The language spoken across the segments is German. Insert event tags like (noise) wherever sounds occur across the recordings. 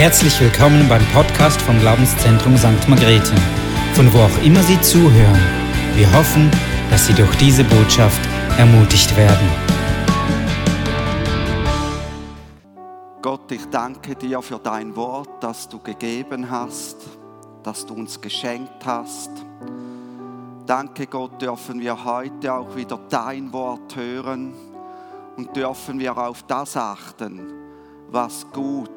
Herzlich willkommen beim Podcast vom Glaubenszentrum St. Margrethe, von wo auch immer Sie zuhören. Wir hoffen, dass Sie durch diese Botschaft ermutigt werden. Gott, ich danke dir für dein Wort, das du gegeben hast, das du uns geschenkt hast. Danke Gott, dürfen wir heute auch wieder dein Wort hören und dürfen wir auf das achten, was gut,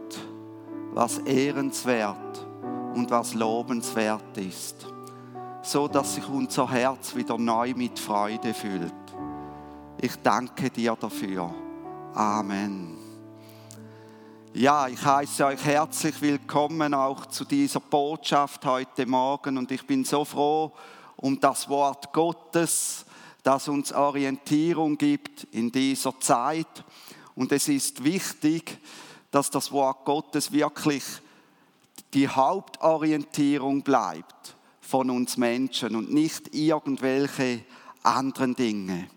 was ehrenswert und was lobenswert ist, so dass sich unser Herz wieder neu mit Freude füllt. Ich danke dir dafür. Amen. Ja, ich heiße euch herzlich willkommen auch zu dieser Botschaft heute Morgen und ich bin so froh um das Wort Gottes, das uns Orientierung gibt in dieser Zeit. Und es ist wichtig, dass das Wort Gottes wirklich die Hauptorientierung bleibt von uns Menschen und nicht irgendwelche anderen Dinge.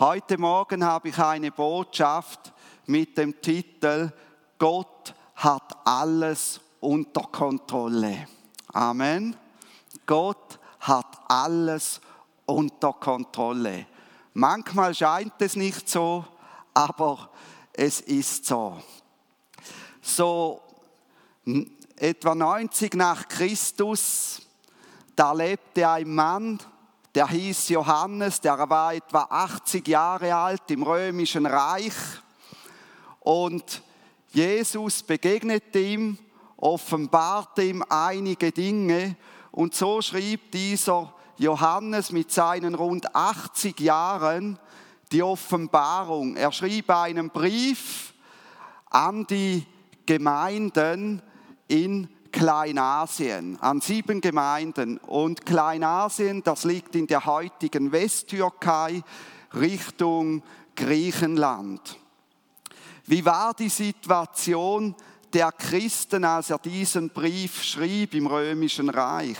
Heute Morgen habe ich eine Botschaft mit dem Titel Gott hat alles unter Kontrolle. Amen. Gott hat alles unter Kontrolle. Manchmal scheint es nicht so, aber es ist so. So etwa 90 nach Christus, da lebte ein Mann, der hieß Johannes, der war etwa 80 Jahre alt im römischen Reich und Jesus begegnet ihm, offenbarte ihm einige Dinge und so schrieb dieser Johannes mit seinen rund 80 Jahren die Offenbarung. Er schrieb einen Brief an die Gemeinden in Kleinasien, an sieben Gemeinden. Und Kleinasien, das liegt in der heutigen Westtürkei Richtung Griechenland. Wie war die Situation der Christen, als er diesen Brief schrieb im römischen Reich?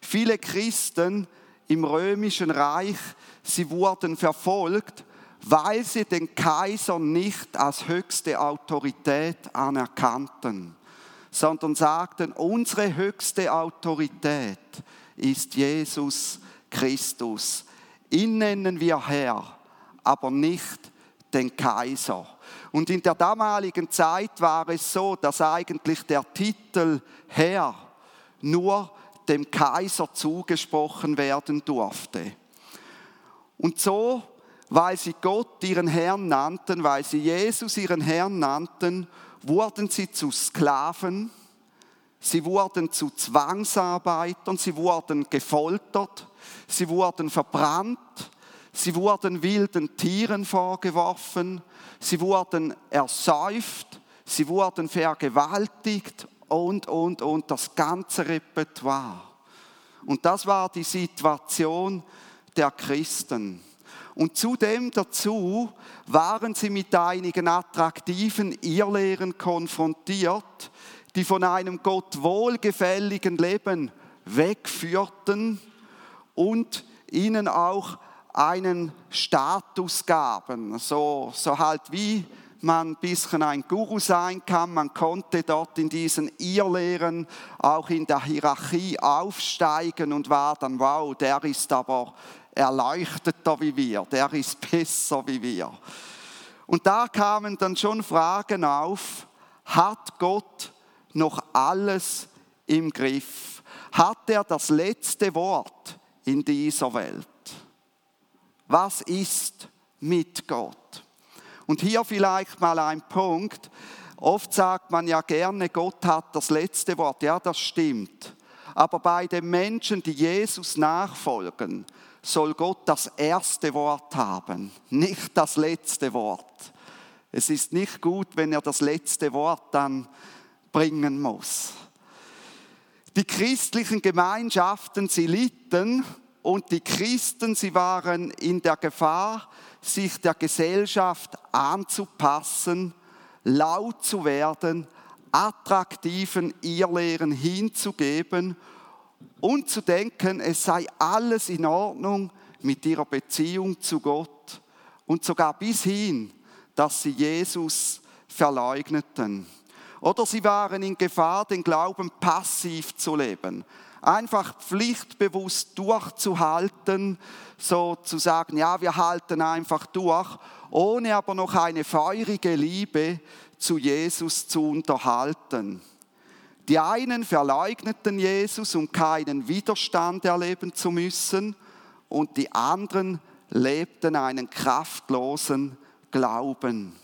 Viele Christen im römischen Reich, sie wurden verfolgt, weil sie den Kaiser nicht als höchste Autorität anerkannten, sondern sagten, unsere höchste Autorität ist Jesus Christus. Ihn nennen wir Herr, aber nicht den Kaiser. Und in der damaligen Zeit war es so, dass eigentlich der Titel Herr nur dem Kaiser zugesprochen werden durfte. Und so, weil sie Gott ihren Herrn nannten, weil sie Jesus ihren Herrn nannten, wurden sie zu Sklaven, sie wurden zu Zwangsarbeitern, sie wurden gefoltert, sie wurden verbrannt, Sie wurden wilden Tieren vorgeworfen, sie wurden ersäuft, sie wurden vergewaltigt und, und, und das ganze Repertoire. Und das war die Situation der Christen. Und zudem dazu waren sie mit einigen attraktiven Irrlehren konfrontiert, die von einem Gott wohlgefälligen Leben wegführten und ihnen auch einen Status gaben. So, so halt wie man ein bisschen ein Guru sein kann. Man konnte dort in diesen Irrlehren auch in der Hierarchie aufsteigen und war dann, wow, der ist aber erleuchteter wie wir, der ist besser wie wir. Und da kamen dann schon Fragen auf, hat Gott noch alles im Griff? Hat er das letzte Wort in dieser Welt? Was ist mit Gott? Und hier vielleicht mal ein Punkt. Oft sagt man ja gerne, Gott hat das letzte Wort. Ja, das stimmt. Aber bei den Menschen, die Jesus nachfolgen, soll Gott das erste Wort haben, nicht das letzte Wort. Es ist nicht gut, wenn er das letzte Wort dann bringen muss. Die christlichen Gemeinschaften, sie litten und die Christen, sie waren in der Gefahr, sich der Gesellschaft anzupassen, laut zu werden, attraktiven Irrlehren hinzugeben und zu denken, es sei alles in Ordnung mit ihrer Beziehung zu Gott und sogar bis hin, dass sie Jesus verleugneten. Oder sie waren in Gefahr, den Glauben passiv zu leben. Einfach pflichtbewusst durchzuhalten, so zu sagen, ja, wir halten einfach durch, ohne aber noch eine feurige Liebe zu Jesus zu unterhalten. Die einen verleugneten Jesus, um keinen Widerstand erleben zu müssen, und die anderen lebten einen kraftlosen Glauben.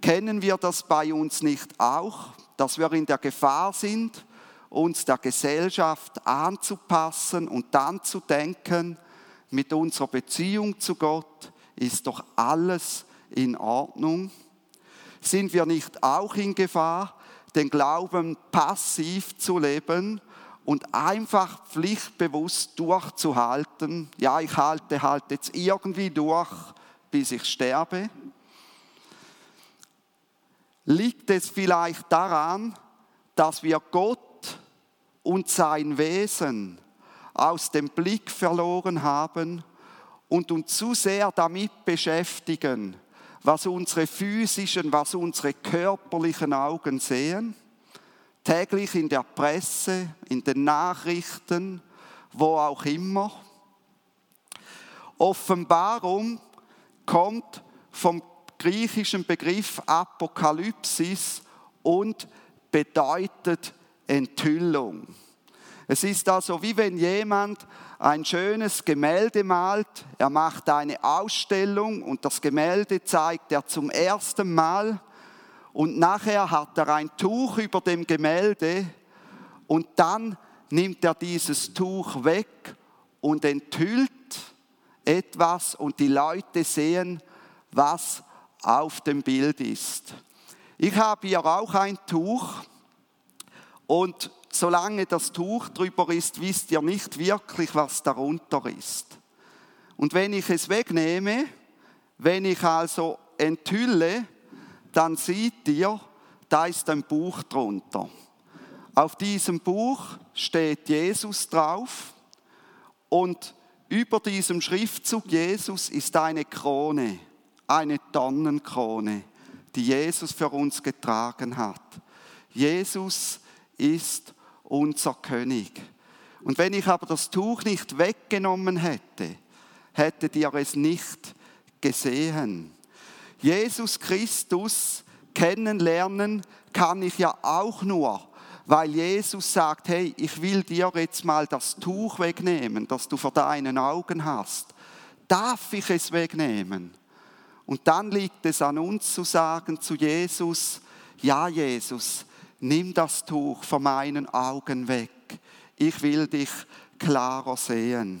Kennen wir das bei uns nicht auch, dass wir in der Gefahr sind, uns der Gesellschaft anzupassen und dann zu denken, mit unserer Beziehung zu Gott ist doch alles in Ordnung? Sind wir nicht auch in Gefahr, den Glauben passiv zu leben und einfach pflichtbewusst durchzuhalten? Ja, ich halte halt jetzt irgendwie durch, bis ich sterbe. Liegt es vielleicht daran, dass wir Gott und sein Wesen aus dem Blick verloren haben und uns zu sehr damit beschäftigen, was unsere physischen, was unsere körperlichen Augen sehen, täglich in der Presse, in den Nachrichten, wo auch immer. Offenbarung kommt vom griechischen Begriff Apokalypsis und bedeutet Enthüllung. Es ist also wie wenn jemand ein schönes Gemälde malt, er macht eine Ausstellung und das Gemälde zeigt er zum ersten Mal und nachher hat er ein Tuch über dem Gemälde und dann nimmt er dieses Tuch weg und enthüllt etwas und die Leute sehen, was auf dem Bild ist. Ich habe hier auch ein Tuch und solange das Tuch drüber ist, wisst ihr nicht wirklich, was darunter ist. Und wenn ich es wegnehme, wenn ich also enthülle, dann seht ihr, da ist ein Buch drunter. Auf diesem Buch steht Jesus drauf und über diesem Schriftzug Jesus ist eine Krone eine Tonnenkrone, die Jesus für uns getragen hat. Jesus ist unser König. Und wenn ich aber das Tuch nicht weggenommen hätte, hättet ihr es nicht gesehen. Jesus Christus kennenlernen kann ich ja auch nur, weil Jesus sagt, hey, ich will dir jetzt mal das Tuch wegnehmen, das du vor deinen Augen hast. Darf ich es wegnehmen? Und dann liegt es an uns zu sagen zu Jesus, ja Jesus, nimm das Tuch von meinen Augen weg. Ich will dich klarer sehen.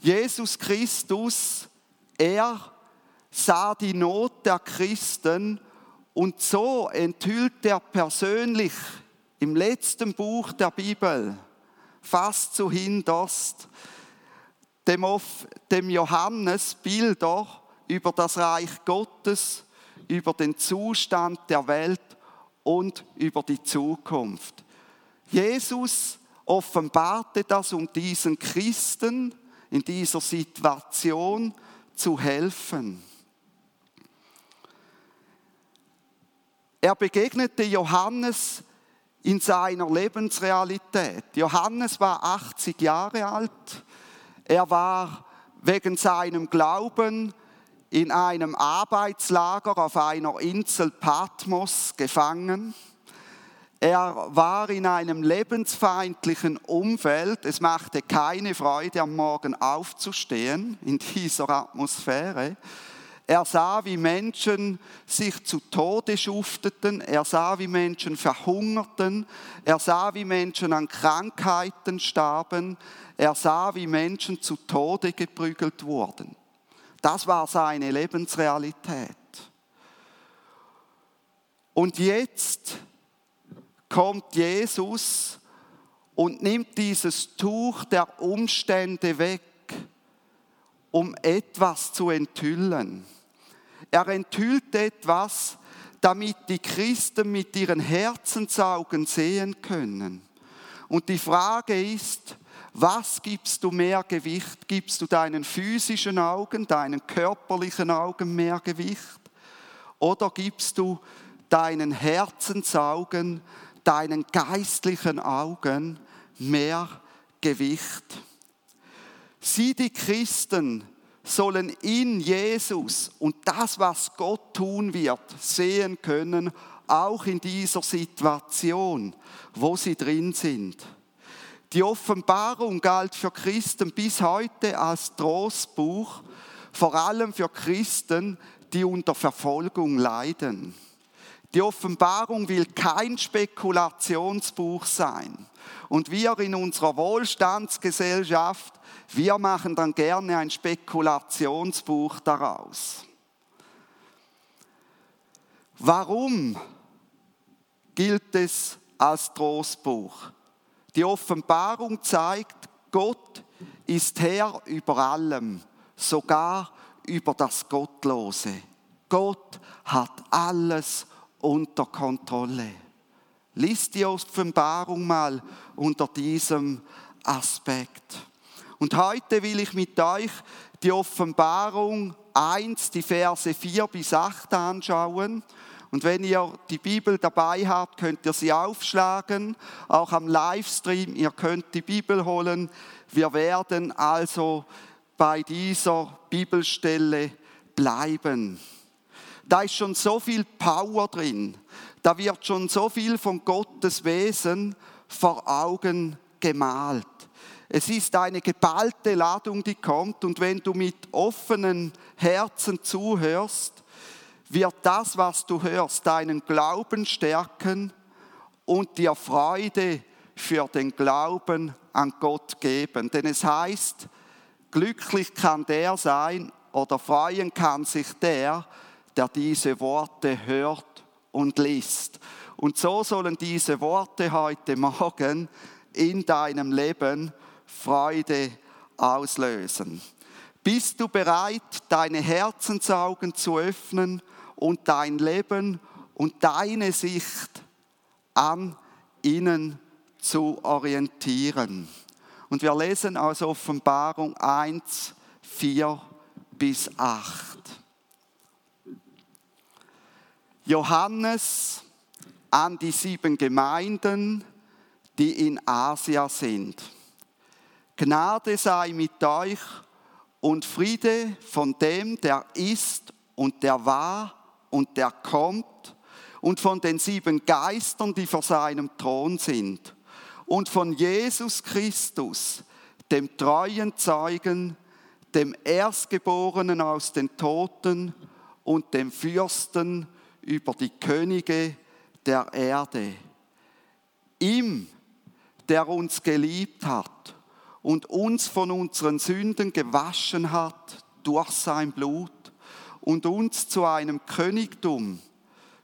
Jesus Christus, er sah die Not der Christen und so enthüllt er persönlich im letzten Buch der Bibel, fast zu hinterst, dem, dem Johannes Bilder über das Reich Gottes, über den Zustand der Welt und über die Zukunft. Jesus offenbarte das, um diesen Christen in dieser Situation zu helfen. Er begegnete Johannes in seiner Lebensrealität. Johannes war 80 Jahre alt. Er war wegen seinem Glauben in einem Arbeitslager auf einer Insel Patmos gefangen. Er war in einem lebensfeindlichen Umfeld. Es machte keine Freude, am Morgen aufzustehen in dieser Atmosphäre. Er sah, wie Menschen sich zu Tode schufteten. Er sah, wie Menschen verhungerten. Er sah, wie Menschen an Krankheiten starben. Er sah, wie Menschen zu Tode geprügelt wurden. Das war seine Lebensrealität. Und jetzt kommt Jesus und nimmt dieses Tuch der Umstände weg, um etwas zu enthüllen. Er enthüllt etwas, damit die Christen mit ihren Herzensaugen sehen können. Und die Frage ist, was gibst du mehr Gewicht? Gibst du deinen physischen Augen, deinen körperlichen Augen mehr Gewicht? Oder gibst du deinen Herzensaugen, deinen geistlichen Augen mehr Gewicht. Sie, die Christen, sollen in Jesus und das, was Gott tun wird, sehen können, auch in dieser Situation, wo sie drin sind. Die Offenbarung galt für Christen bis heute als Trostbuch, vor allem für Christen, die unter Verfolgung leiden. Die Offenbarung will kein Spekulationsbuch sein. Und wir in unserer Wohlstandsgesellschaft, wir machen dann gerne ein Spekulationsbuch daraus. Warum gilt es als Trostbuch? Die Offenbarung zeigt, Gott ist Herr über allem, sogar über das Gottlose. Gott hat alles unter Kontrolle. Lies die Offenbarung mal unter diesem Aspekt. Und heute will ich mit euch die Offenbarung 1, die Verse 4 bis 8 anschauen und wenn ihr die Bibel dabei habt, könnt ihr sie aufschlagen, auch am Livestream. Ihr könnt die Bibel holen. Wir werden also bei dieser Bibelstelle bleiben. Da ist schon so viel Power drin. Da wird schon so viel von Gottes Wesen vor Augen gemalt. Es ist eine geballte Ladung, die kommt. Und wenn du mit offenen Herzen zuhörst, wird das, was du hörst, deinen Glauben stärken und dir Freude für den Glauben an Gott geben. Denn es heißt, glücklich kann der sein oder freuen kann sich der, der diese Worte hört und liest. Und so sollen diese Worte heute Morgen in deinem Leben Freude auslösen. Bist du bereit, deine Herzensaugen zu öffnen und dein Leben und deine Sicht an ihnen zu orientieren. Und wir lesen aus Offenbarung 1, 4 bis 8. Johannes an die sieben Gemeinden, die in Asia sind. Gnade sei mit euch und Friede von dem, der ist und der war und der kommt und von den sieben Geistern, die vor seinem Thron sind und von Jesus Christus, dem treuen Zeugen, dem Erstgeborenen aus den Toten und dem Fürsten über die Könige der Erde. Ihm, der uns geliebt hat und uns von unseren Sünden gewaschen hat durch sein Blut und uns zu einem Königtum,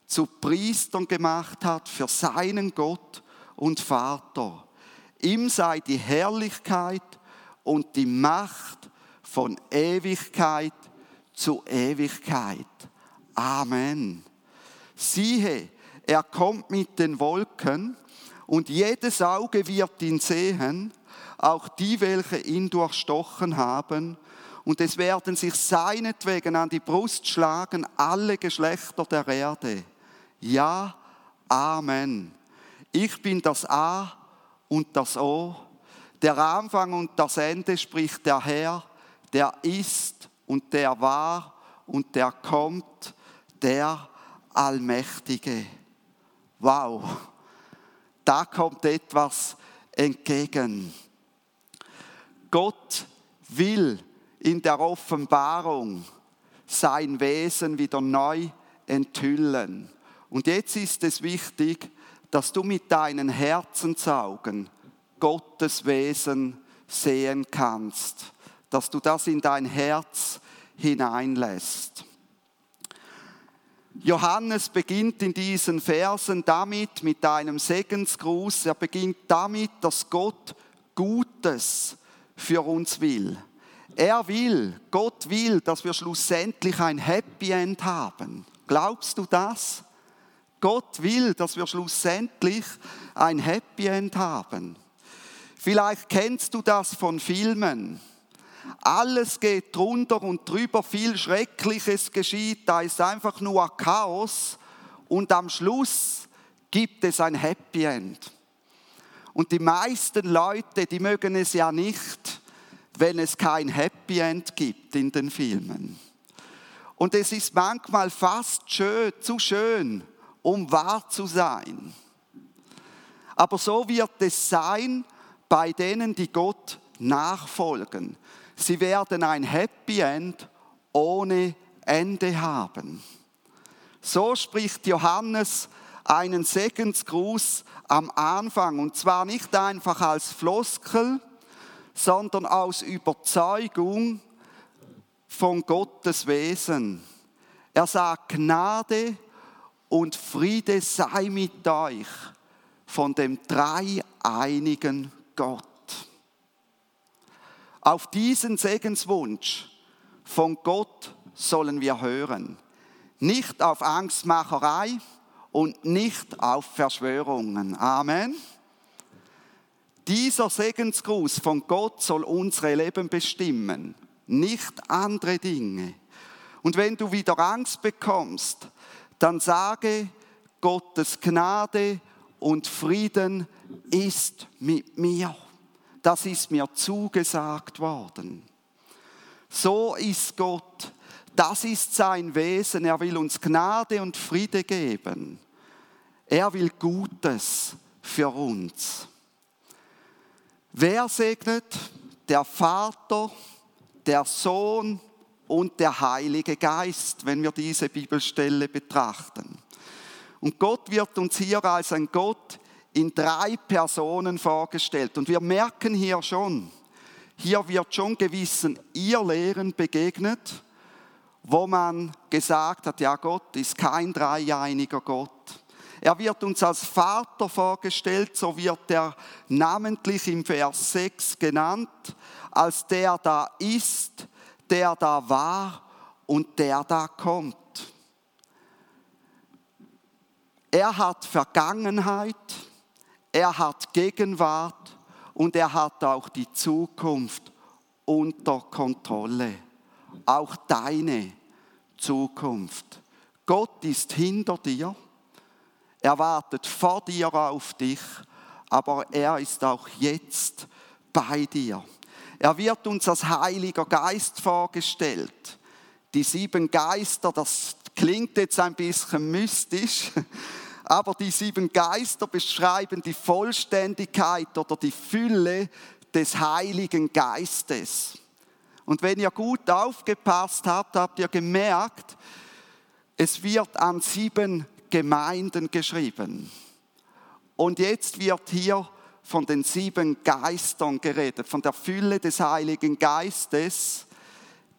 zu Priestern gemacht hat für seinen Gott und Vater. Ihm sei die Herrlichkeit und die Macht von Ewigkeit zu Ewigkeit. Amen. Siehe, er kommt mit den Wolken und jedes Auge wird ihn sehen, auch die, welche ihn durchstochen haben und es werden sich seinetwegen an die Brust schlagen alle Geschlechter der Erde. Ja, Amen. Ich bin das A und das O, der Anfang und das Ende, spricht der Herr, der ist und der war und der kommt, der Allmächtige. Wow, da kommt etwas entgegen. Gott will in der Offenbarung sein Wesen wieder neu enthüllen. Und jetzt ist es wichtig, dass du mit deinen Herzensaugen Gottes Wesen sehen kannst, dass du das in dein Herz hineinlässt. Johannes beginnt in diesen Versen damit mit einem Segensgruß. Er beginnt damit, dass Gott Gutes für uns will. Er will, Gott will, dass wir schlussendlich ein Happy End haben. Glaubst du das? Gott will, dass wir schlussendlich ein Happy End haben. Vielleicht kennst du das von Filmen. Alles geht drunter und drüber, viel Schreckliches geschieht, da ist einfach nur Chaos und am Schluss gibt es ein Happy End. Und die meisten Leute, die mögen es ja nicht, wenn es kein Happy End gibt in den Filmen. Und es ist manchmal fast schön, zu schön, um wahr zu sein. Aber so wird es sein bei denen, die Gott nachfolgen. Sie werden ein Happy End ohne Ende haben. So spricht Johannes einen Segensgruß am Anfang und zwar nicht einfach als Floskel, sondern aus Überzeugung von Gottes Wesen. Er sagt, Gnade und Friede sei mit euch von dem dreieinigen Gott. Auf diesen Segenswunsch von Gott sollen wir hören. Nicht auf Angstmacherei und nicht auf Verschwörungen. Amen. Dieser Segensgruß von Gott soll unsere Leben bestimmen, nicht andere Dinge. Und wenn du wieder Angst bekommst, dann sage, Gottes Gnade und Frieden ist mit mir. Das ist mir zugesagt worden. So ist Gott. Das ist sein Wesen. Er will uns Gnade und Friede geben. Er will Gutes für uns. Wer segnet? Der Vater, der Sohn und der Heilige Geist, wenn wir diese Bibelstelle betrachten. Und Gott wird uns hier als ein Gott in drei Personen vorgestellt. Und wir merken hier schon, hier wird schon gewissen Irrlehren begegnet, wo man gesagt hat, ja, Gott ist kein dreieiniger Gott. Er wird uns als Vater vorgestellt, so wird er namentlich im Vers 6 genannt, als der da ist, der da war und der da kommt. Er hat Vergangenheit, er hat Gegenwart und er hat auch die Zukunft unter Kontrolle. Auch deine Zukunft. Gott ist hinter dir. Er wartet vor dir auf dich, aber er ist auch jetzt bei dir. Er wird uns als Heiliger Geist vorgestellt. Die sieben Geister, das klingt jetzt ein bisschen mystisch, (laughs) aber die sieben Geister beschreiben die Vollständigkeit oder die Fülle des Heiligen Geistes. Und wenn ihr gut aufgepasst habt, habt ihr gemerkt, es wird an sieben Gemeinden geschrieben. Und jetzt wird hier von den sieben Geistern geredet, von der Fülle des Heiligen Geistes,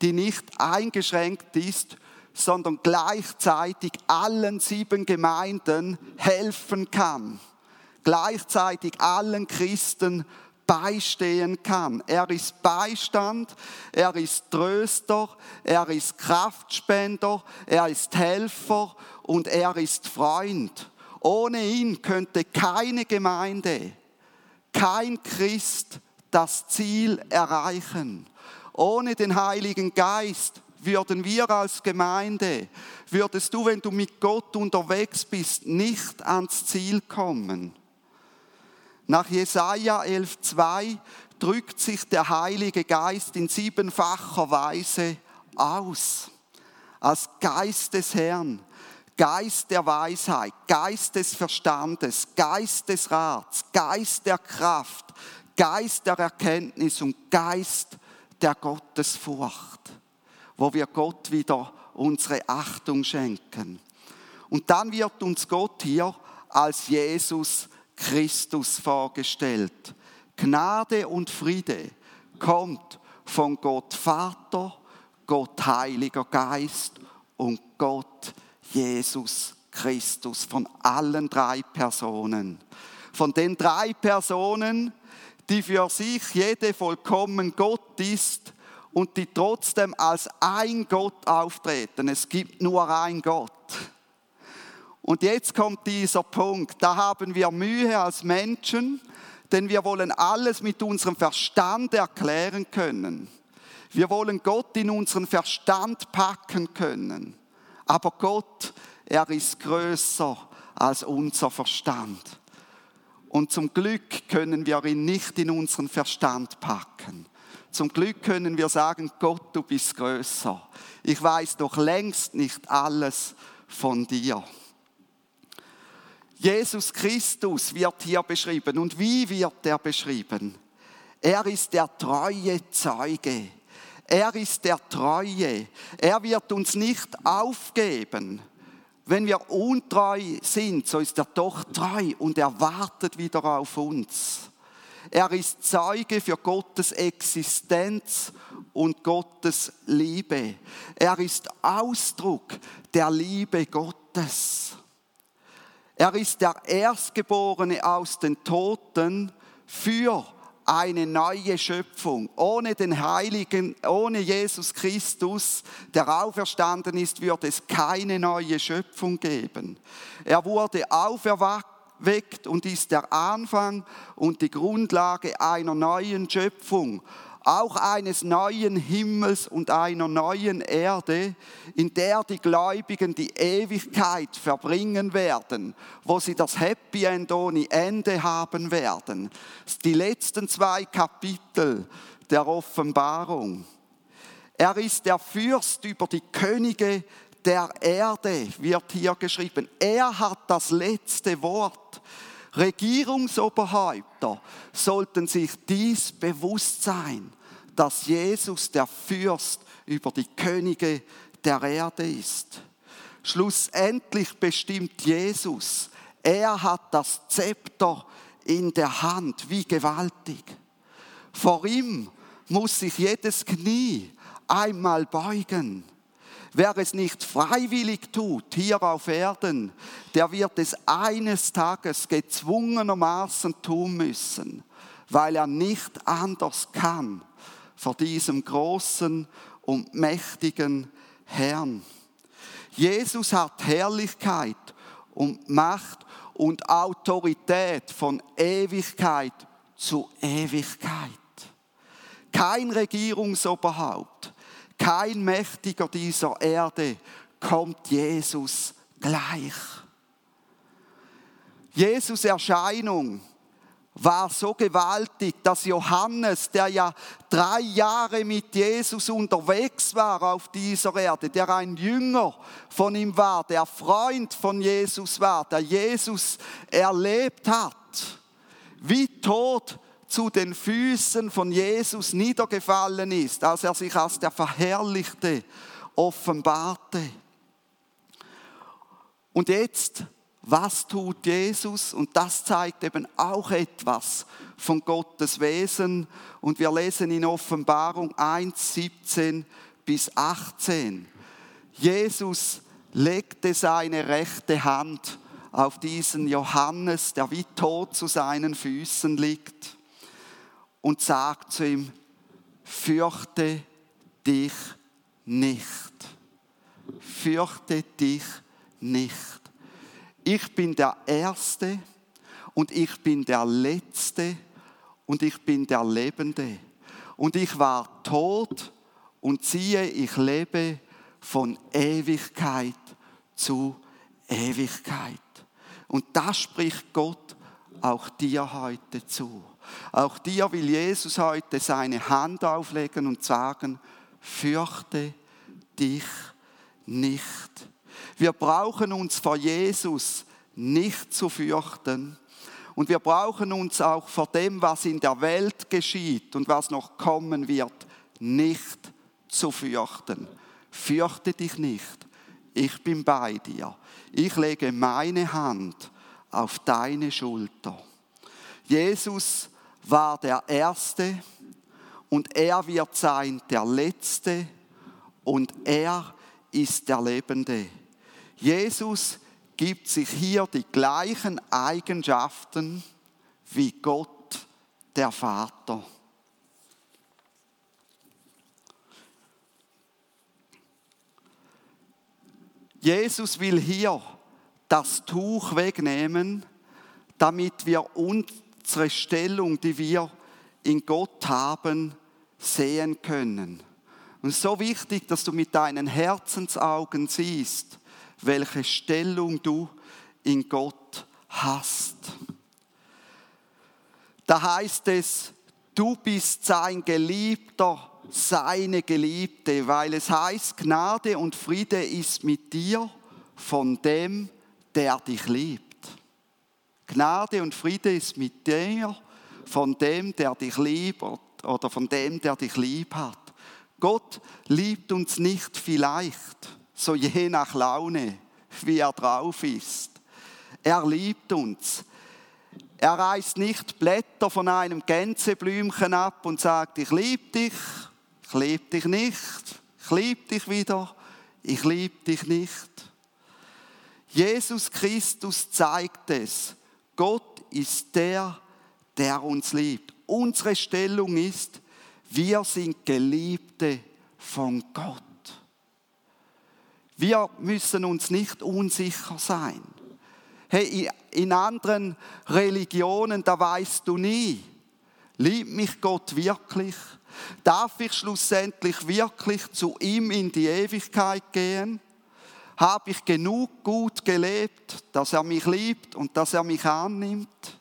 die nicht eingeschränkt ist sondern gleichzeitig allen sieben Gemeinden helfen kann. Gleichzeitig allen Christen beistehen kann. Er ist Beistand, er ist Tröster, er ist Kraftspender, er ist Helfer und er ist Freund. Ohne ihn könnte keine Gemeinde, kein Christ das Ziel erreichen. Ohne den Heiligen Geist würden wir als Gemeinde, würdest du, wenn du mit Gott unterwegs bist, nicht ans Ziel kommen. Nach Jesaja 11,2 drückt sich der Heilige Geist in siebenfacher Weise aus. Als Geist des Herrn, Geist der Weisheit, Geist des Verstandes, Geist des Rats, Geist der Kraft, Geist der Erkenntnis und Geist der Gottesfurcht wo wir Gott wieder unsere Achtung schenken. Und dann wird uns Gott hier als Jesus Christus vorgestellt. Gnade und Friede kommt von Gott Vater, Gott Heiliger Geist und Gott Jesus Christus, von allen drei Personen. Von den drei Personen, die für sich jede vollkommen Gott ist und die trotzdem als ein Gott auftreten. Es gibt nur ein Gott. Und jetzt kommt dieser Punkt, da haben wir Mühe als Menschen, denn wir wollen alles mit unserem Verstand erklären können. Wir wollen Gott in unseren Verstand packen können. Aber Gott Er ist größer als unser Verstand. Und zum Glück können wir ihn nicht in unseren Verstand packen. Zum Glück können wir sagen, Gott, du bist größer. Ich weiß doch längst nicht alles von dir. Jesus Christus wird hier beschrieben. Und wie wird er beschrieben? Er ist der treue Zeuge. Er ist der Treue. Er wird uns nicht aufgeben. Wenn wir untreu sind, so ist er doch treu und er wartet wieder auf uns. Er ist Zeuge für Gottes Existenz und Gottes Liebe. Er ist Ausdruck der Liebe Gottes. Er ist der Erstgeborene aus den Toten für eine neue Schöpfung. Ohne den Heiligen, ohne Jesus Christus, der auferstanden ist, wird es keine neue Schöpfung geben. Er wurde auferweckt weckt und ist der Anfang und die Grundlage einer neuen Schöpfung, auch eines neuen Himmels und einer neuen Erde, in der die Gläubigen die Ewigkeit verbringen werden, wo sie das Happy End ohne Ende haben werden. Die letzten zwei Kapitel der Offenbarung. Er ist der Fürst über die Könige der Erde, wird hier geschrieben. Er hat das letzte Wort. Regierungsoberhäupter sollten sich dies bewusst sein, dass Jesus der Fürst über die Könige der Erde ist. Schlussendlich bestimmt Jesus, er hat das Zepter in der Hand, wie gewaltig. Vor ihm muss sich jedes Knie einmal beugen. Wer es nicht freiwillig tut, hier auf Erden, der wird es eines Tages gezwungenermaßen tun müssen, weil er nicht anders kann vor diesem großen und mächtigen Herrn. Jesus hat Herrlichkeit und Macht und Autorität von Ewigkeit zu Ewigkeit. Kein Regierungsoberhaupt, kein Mächtiger dieser Erde kommt Jesus gleich. Jesus Erscheinung war so gewaltig, dass Johannes, der ja drei Jahre mit Jesus unterwegs war auf dieser Erde, der ein Jünger von ihm war, der Freund von Jesus war, der Jesus erlebt hat, wie tot zu den Füßen von Jesus niedergefallen ist, als er sich als der Verherrlichte offenbarte. Und jetzt, was tut Jesus? Und das zeigt eben auch etwas von Gottes Wesen. Und wir lesen in Offenbarung 1, 17 bis 18. Jesus legte seine rechte Hand auf diesen Johannes, der wie tot zu seinen Füßen liegt und sagt zu ihm, fürchte dich nicht. Fürchte dich nicht. Ich bin der Erste und ich bin der Letzte und ich bin der Lebende. Und ich war tot und siehe, ich lebe von Ewigkeit zu Ewigkeit. Und das spricht Gott auch dir heute zu. Auch dir will Jesus heute seine Hand auflegen und sagen, fürchte dich nicht. Wir brauchen uns vor Jesus nicht zu fürchten. Und wir brauchen uns auch vor dem, was in der Welt geschieht und was noch kommen wird, nicht zu fürchten. Fürchte dich nicht. Ich bin bei dir. Ich lege meine Hand auf deine Schulter. Jesus war der Erste und er wird sein der Letzte und er ist der Lebende. Jesus gibt sich hier die gleichen Eigenschaften wie Gott, der Vater. Jesus will hier das Tuch wegnehmen, damit wir uns unsere Stellung, die wir in Gott haben, sehen können. Und so wichtig, dass du mit deinen Herzensaugen siehst, welche Stellung du in Gott hast. Da heißt es, du bist sein Geliebter, seine Geliebte, weil es heißt, Gnade und Friede ist mit dir von dem, der dich liebt. Gnade und Friede ist mit dir von dem, der dich liebt oder von dem, der dich lieb hat. Gott liebt uns nicht vielleicht, so je nach Laune, wie er drauf ist. Er liebt uns. Er reißt nicht Blätter von einem Gänseblümchen ab und sagt, ich liebe dich, ich liebe dich nicht, ich liebe dich wieder, ich liebe dich nicht. Jesus Christus zeigt es. Gott ist der, der uns liebt. Unsere Stellung ist, wir sind Geliebte von Gott. Wir müssen uns nicht unsicher sein. Hey, in anderen Religionen, da weißt du nie, liebt mich Gott wirklich? Darf ich schlussendlich wirklich zu ihm in die Ewigkeit gehen? Habe ich genug gut gelebt, dass er mich liebt und dass er mich annimmt?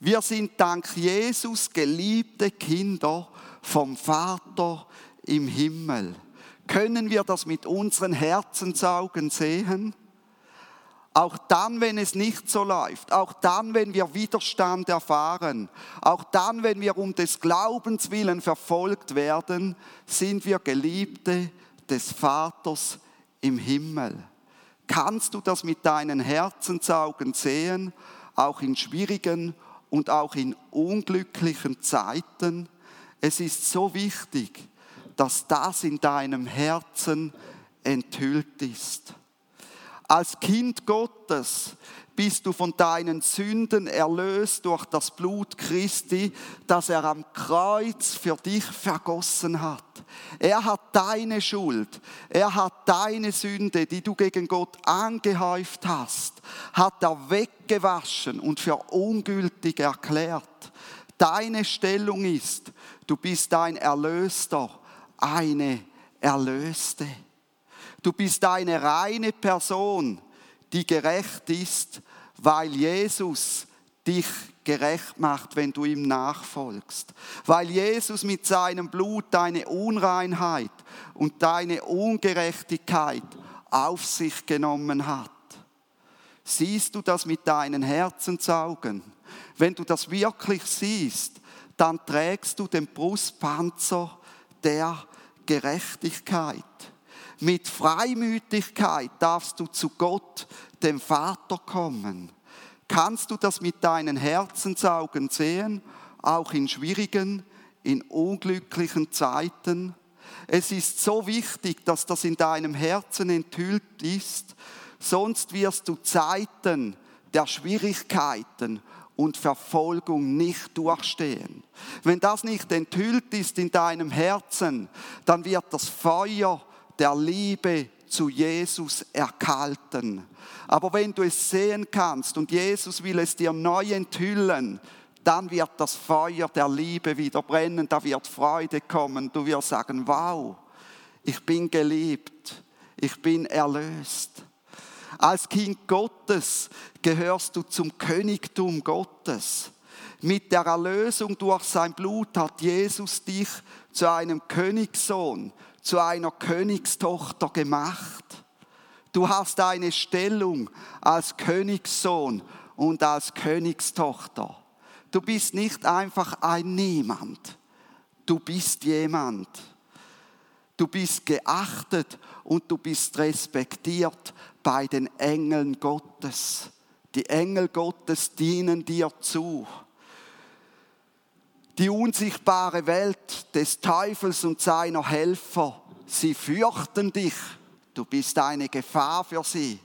Wir sind dank Jesus geliebte Kinder vom Vater im Himmel. Können wir das mit unseren Herzensaugen sehen? Auch dann, wenn es nicht so läuft, auch dann, wenn wir Widerstand erfahren, auch dann, wenn wir um des Glaubens willen verfolgt werden, sind wir Geliebte des Vaters im Himmel. Kannst du das mit deinen Herzensaugen sehen, auch in schwierigen und auch in unglücklichen Zeiten? Es ist so wichtig, dass das in deinem Herzen enthüllt ist. Als Kind Gottes bist du von deinen Sünden erlöst durch das Blut Christi, das er am Kreuz für dich vergossen hat. Er hat deine Schuld, er hat deine Sünde, die du gegen Gott angehäuft hast, hat er weggewaschen und für ungültig erklärt. Deine Stellung ist, du bist ein Erlöster, eine Erlöste. Du bist eine reine Person, die gerecht ist, weil Jesus dich gerecht macht, wenn du ihm nachfolgst. Weil Jesus mit seinem Blut deine Unreinheit und deine Ungerechtigkeit auf sich genommen hat. Siehst du das mit deinen Herzensaugen? Wenn du das wirklich siehst, dann trägst du den Brustpanzer der Gerechtigkeit. Mit Freimütigkeit darfst du zu Gott, dem Vater, kommen. Kannst du das mit deinen Herzensaugen sehen, auch in schwierigen, in unglücklichen Zeiten? Es ist so wichtig, dass das in deinem Herzen enthüllt ist, sonst wirst du Zeiten der Schwierigkeiten und Verfolgung nicht durchstehen. Wenn das nicht enthüllt ist in deinem Herzen, dann wird das Feuer der Liebe zu Jesus erkalten. Aber wenn du es sehen kannst und Jesus will es dir neu enthüllen, dann wird das Feuer der Liebe wieder brennen, da wird Freude kommen. Du wirst sagen, wow, ich bin geliebt, ich bin erlöst. Als Kind Gottes gehörst du zum Königtum Gottes. Mit der Erlösung durch sein Blut hat Jesus dich zu einem Königssohn, zu einer Königstochter gemacht. Du hast eine Stellung als Königssohn und als Königstochter. Du bist nicht einfach ein Niemand. Du bist jemand. Du bist geachtet und du bist respektiert bei den Engeln Gottes. Die Engel Gottes dienen dir zu die unsichtbare Welt des Teufels und seiner Helfer, sie fürchten dich. Du bist eine Gefahr für sie,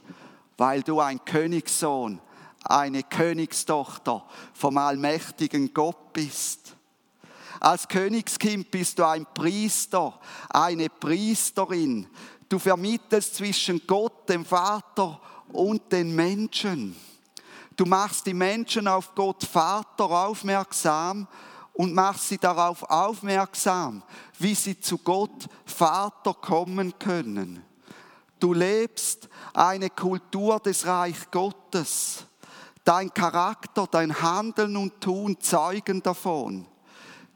weil du ein Königssohn, eine Königstochter vom allmächtigen Gott bist. Als Königskind bist du ein Priester, eine Priesterin. Du vermittelst zwischen Gott, dem Vater und den Menschen. Du machst die Menschen auf Gott Vater aufmerksam und mach sie darauf aufmerksam, wie sie zu Gott Vater kommen können. Du lebst eine Kultur des Reich Gottes. Dein Charakter, dein Handeln und Tun zeugen davon.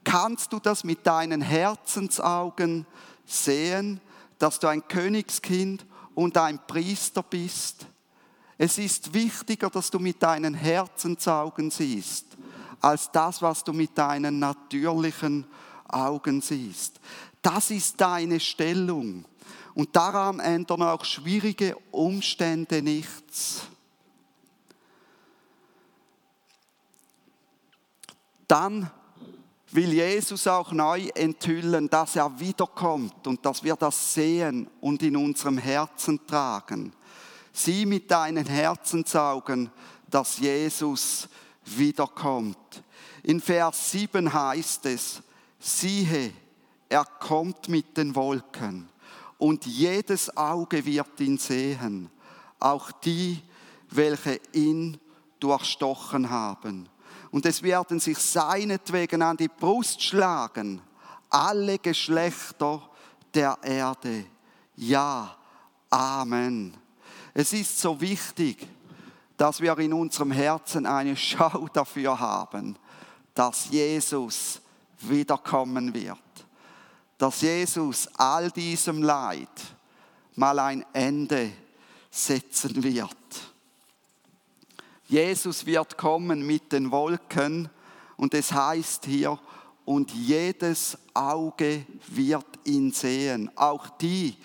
Kannst du das mit deinen Herzensaugen sehen, dass du ein Königskind und ein Priester bist? Es ist wichtiger, dass du mit deinen Herzensaugen siehst, als das, was du mit deinen natürlichen Augen siehst. Das ist deine Stellung. Und daran ändern auch schwierige Umstände nichts. Dann will Jesus auch neu enthüllen, dass er wiederkommt und dass wir das sehen und in unserem Herzen tragen. Sieh mit deinen Herzensaugen, dass Jesus wiederkommt. In Vers 7 heißt es, siehe, er kommt mit den Wolken und jedes Auge wird ihn sehen, auch die, welche ihn durchstochen haben. Und es werden sich seinetwegen an die Brust schlagen, alle Geschlechter der Erde. Ja, Amen. Es ist so wichtig, dass wir in unserem Herzen eine Schau dafür haben, dass Jesus wiederkommen wird. Dass Jesus all diesem Leid mal ein Ende setzen wird. Jesus wird kommen mit den Wolken und es heißt hier, und jedes Auge wird ihn sehen, auch die,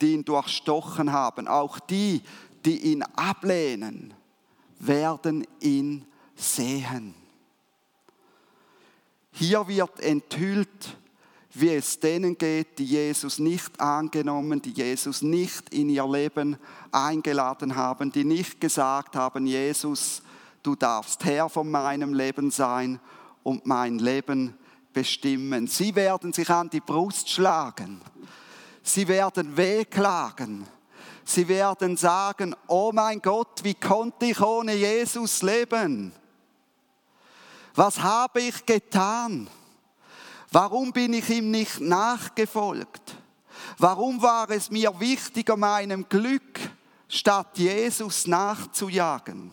die ihn durchstochen haben, auch die, die ihn ablehnen, werden ihn sehen. Hier wird enthüllt, wie es denen geht, die Jesus nicht angenommen, die Jesus nicht in ihr Leben eingeladen haben, die nicht gesagt haben, Jesus, du darfst Herr von meinem Leben sein und mein Leben bestimmen. Sie werden sich an die Brust schlagen. Sie werden wehklagen. Sie werden sagen, oh mein Gott, wie konnte ich ohne Jesus leben? Was habe ich getan? Warum bin ich ihm nicht nachgefolgt? Warum war es mir wichtiger, meinem Glück statt Jesus nachzujagen?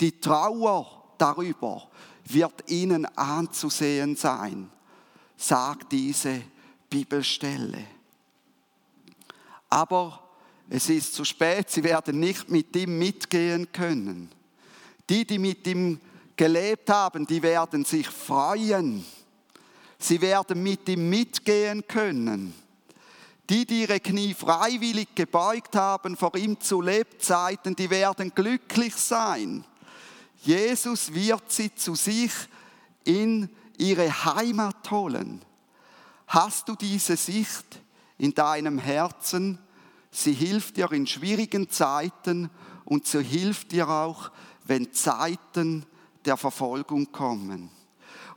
Die Trauer darüber wird ihnen anzusehen sein, sagt diese Bibelstelle. Aber es ist zu spät, sie werden nicht mit ihm mitgehen können. Die, die mit ihm gelebt haben, die werden sich freuen. Sie werden mit ihm mitgehen können. Die, die ihre Knie freiwillig gebeugt haben vor ihm zu Lebzeiten, die werden glücklich sein. Jesus wird sie zu sich in ihre Heimat holen. Hast du diese Sicht in deinem Herzen? Sie hilft dir in schwierigen Zeiten und sie hilft dir auch, wenn Zeiten der Verfolgung kommen.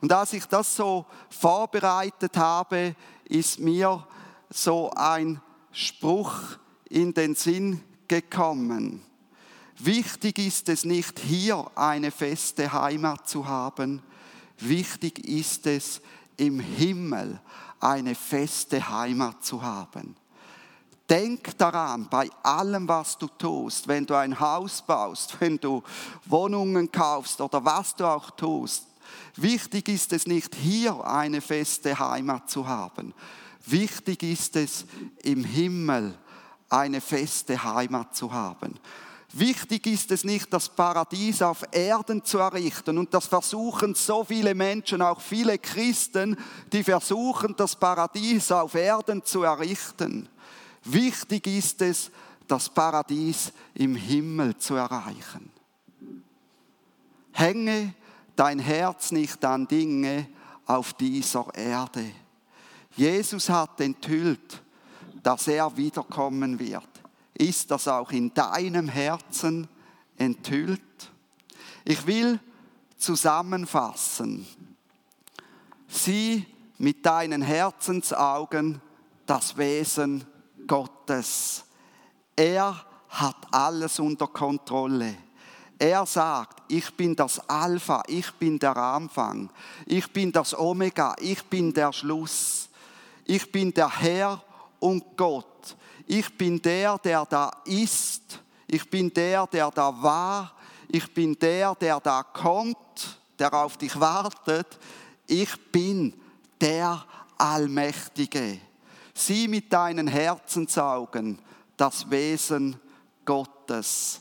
Und als ich das so vorbereitet habe, ist mir so ein Spruch in den Sinn gekommen. Wichtig ist es nicht, hier eine feste Heimat zu haben. Wichtig ist es, im Himmel eine feste Heimat zu haben. Denk daran, bei allem, was du tust, wenn du ein Haus baust, wenn du Wohnungen kaufst oder was du auch tust. Wichtig ist es nicht, hier eine feste Heimat zu haben. Wichtig ist es, im Himmel eine feste Heimat zu haben. Wichtig ist es nicht, das Paradies auf Erden zu errichten. Und das versuchen so viele Menschen, auch viele Christen, die versuchen, das Paradies auf Erden zu errichten. Wichtig ist es, das Paradies im Himmel zu erreichen. Hänge dein Herz nicht an Dinge auf dieser Erde. Jesus hat enthüllt, dass er wiederkommen wird. Ist das auch in deinem Herzen enthüllt? Ich will zusammenfassen. Sieh mit deinen Herzensaugen das Wesen Gottes. Er hat alles unter Kontrolle. Er sagt, ich bin das Alpha, ich bin der Anfang, ich bin das Omega, ich bin der Schluss, ich bin der Herr und Gott. Ich bin der, der da ist. Ich bin der, der da war. Ich bin der, der da kommt, der auf dich wartet. Ich bin der Allmächtige. Sieh mit deinen Herzensaugen das Wesen Gottes.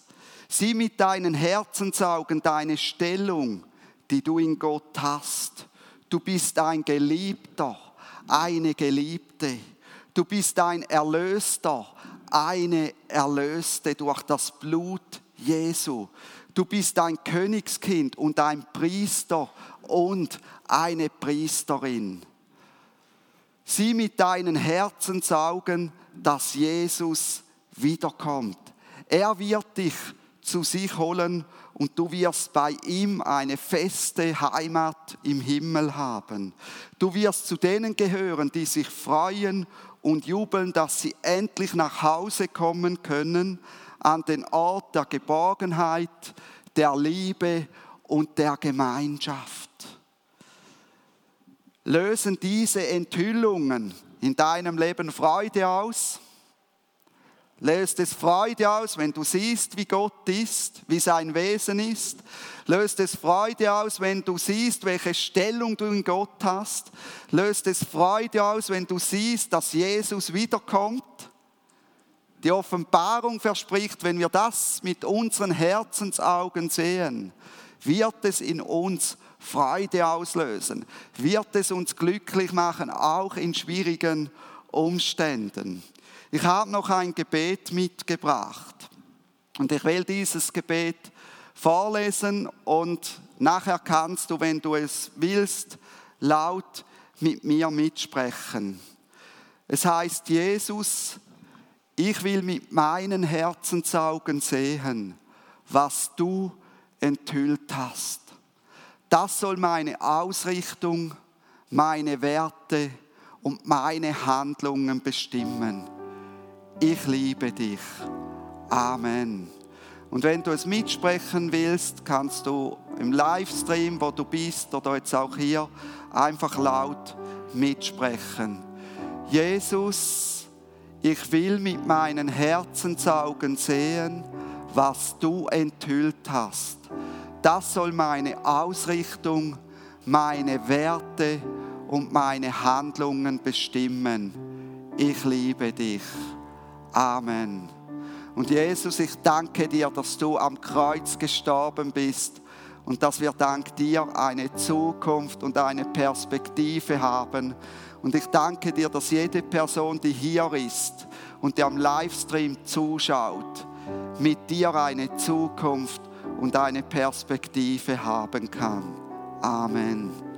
Sieh mit deinen Herzensaugen deine Stellung, die du in Gott hast. Du bist ein Geliebter, eine Geliebte. Du bist ein Erlöster, eine Erlöste durch das Blut Jesu. Du bist ein Königskind und ein Priester und eine Priesterin. Sieh mit deinen Herzensaugen, dass Jesus wiederkommt. Er wird dich zu sich holen und du wirst bei ihm eine feste Heimat im Himmel haben. Du wirst zu denen gehören, die sich freuen und jubeln, dass sie endlich nach Hause kommen können, an den Ort der Geborgenheit, der Liebe und der Gemeinschaft. Lösen diese Enthüllungen in deinem Leben Freude aus? Löst es Freude aus, wenn du siehst, wie Gott ist, wie sein Wesen ist? Löst es Freude aus, wenn du siehst, welche Stellung du in Gott hast? Löst es Freude aus, wenn du siehst, dass Jesus wiederkommt? Die Offenbarung verspricht, wenn wir das mit unseren Herzensaugen sehen, wird es in uns Freude auslösen, wird es uns glücklich machen, auch in schwierigen Umständen. Ich habe noch ein Gebet mitgebracht und ich will dieses Gebet vorlesen und nachher kannst du, wenn du es willst, laut mit mir mitsprechen. Es heißt, Jesus, ich will mit meinen Herzensaugen sehen, was du enthüllt hast. Das soll meine Ausrichtung, meine Werte und meine Handlungen bestimmen ich liebe dich. Amen. Und wenn du es mitsprechen willst, kannst du im Livestream, wo du bist oder jetzt auch hier, einfach laut mitsprechen. Jesus, ich will mit meinen Herzensaugen sehen, was du enthüllt hast. Das soll meine Ausrichtung, meine Werte und meine Handlungen bestimmen. Ich liebe dich. Amen. Und Jesus, ich danke dir, dass du am Kreuz gestorben bist und dass wir dank dir eine Zukunft und eine Perspektive haben. Und ich danke dir, dass jede Person, die hier ist und die am Livestream zuschaut, mit dir eine Zukunft und eine Perspektive haben kann. Amen.